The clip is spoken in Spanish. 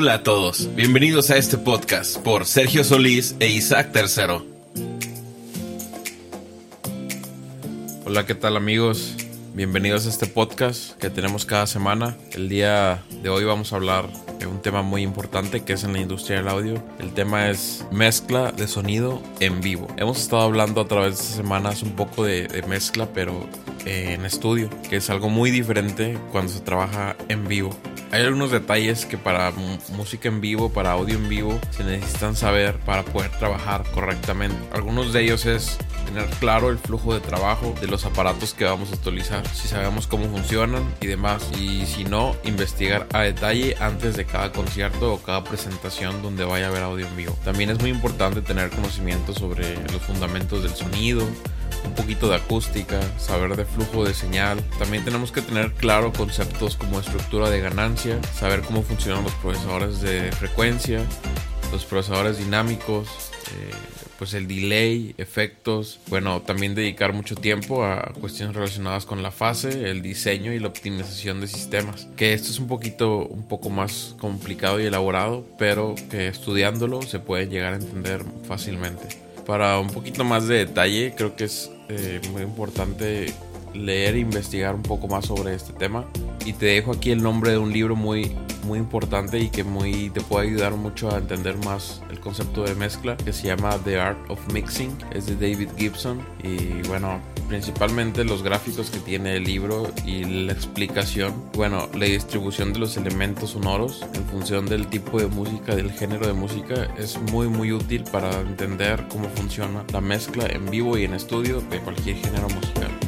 Hola a todos, bienvenidos a este podcast por Sergio Solís e Isaac Tercero. Hola, ¿qué tal amigos? Bienvenidos a este podcast que tenemos cada semana. El día de hoy vamos a hablar de un tema muy importante que es en la industria del audio. El tema es mezcla de sonido en vivo. Hemos estado hablando a través de estas semanas un poco de, de mezcla, pero en estudio, que es algo muy diferente cuando se trabaja en vivo. Hay algunos detalles que para música en vivo, para audio en vivo, se necesitan saber para poder trabajar correctamente. Algunos de ellos es tener claro el flujo de trabajo de los aparatos que vamos a utilizar, si sabemos cómo funcionan y demás. Y si no, investigar a detalle antes de cada concierto o cada presentación donde vaya a haber audio en vivo. También es muy importante tener conocimiento sobre los fundamentos del sonido, un poquito de acústica, saber de flujo de señal. También tenemos que tener claro conceptos como estructura de ganancia, saber cómo funcionan los procesadores de frecuencia, los procesadores dinámicos, eh, pues el delay, efectos, bueno, también dedicar mucho tiempo a cuestiones relacionadas con la fase, el diseño y la optimización de sistemas. Que esto es un poquito, un poco más complicado y elaborado, pero que estudiándolo se puede llegar a entender fácilmente. Para un poquito más de detalle, creo que es eh, muy importante leer e investigar un poco más sobre este tema. Y te dejo aquí el nombre de un libro muy, muy importante y que muy, te puede ayudar mucho a entender más el concepto de mezcla, que se llama The Art of Mixing. Es de David Gibson. Y bueno, principalmente los gráficos que tiene el libro y la explicación. Bueno, la distribución de los elementos sonoros en función del tipo de música, del género de música, es muy, muy útil para entender cómo funciona la mezcla en vivo y en estudio de cualquier género musical.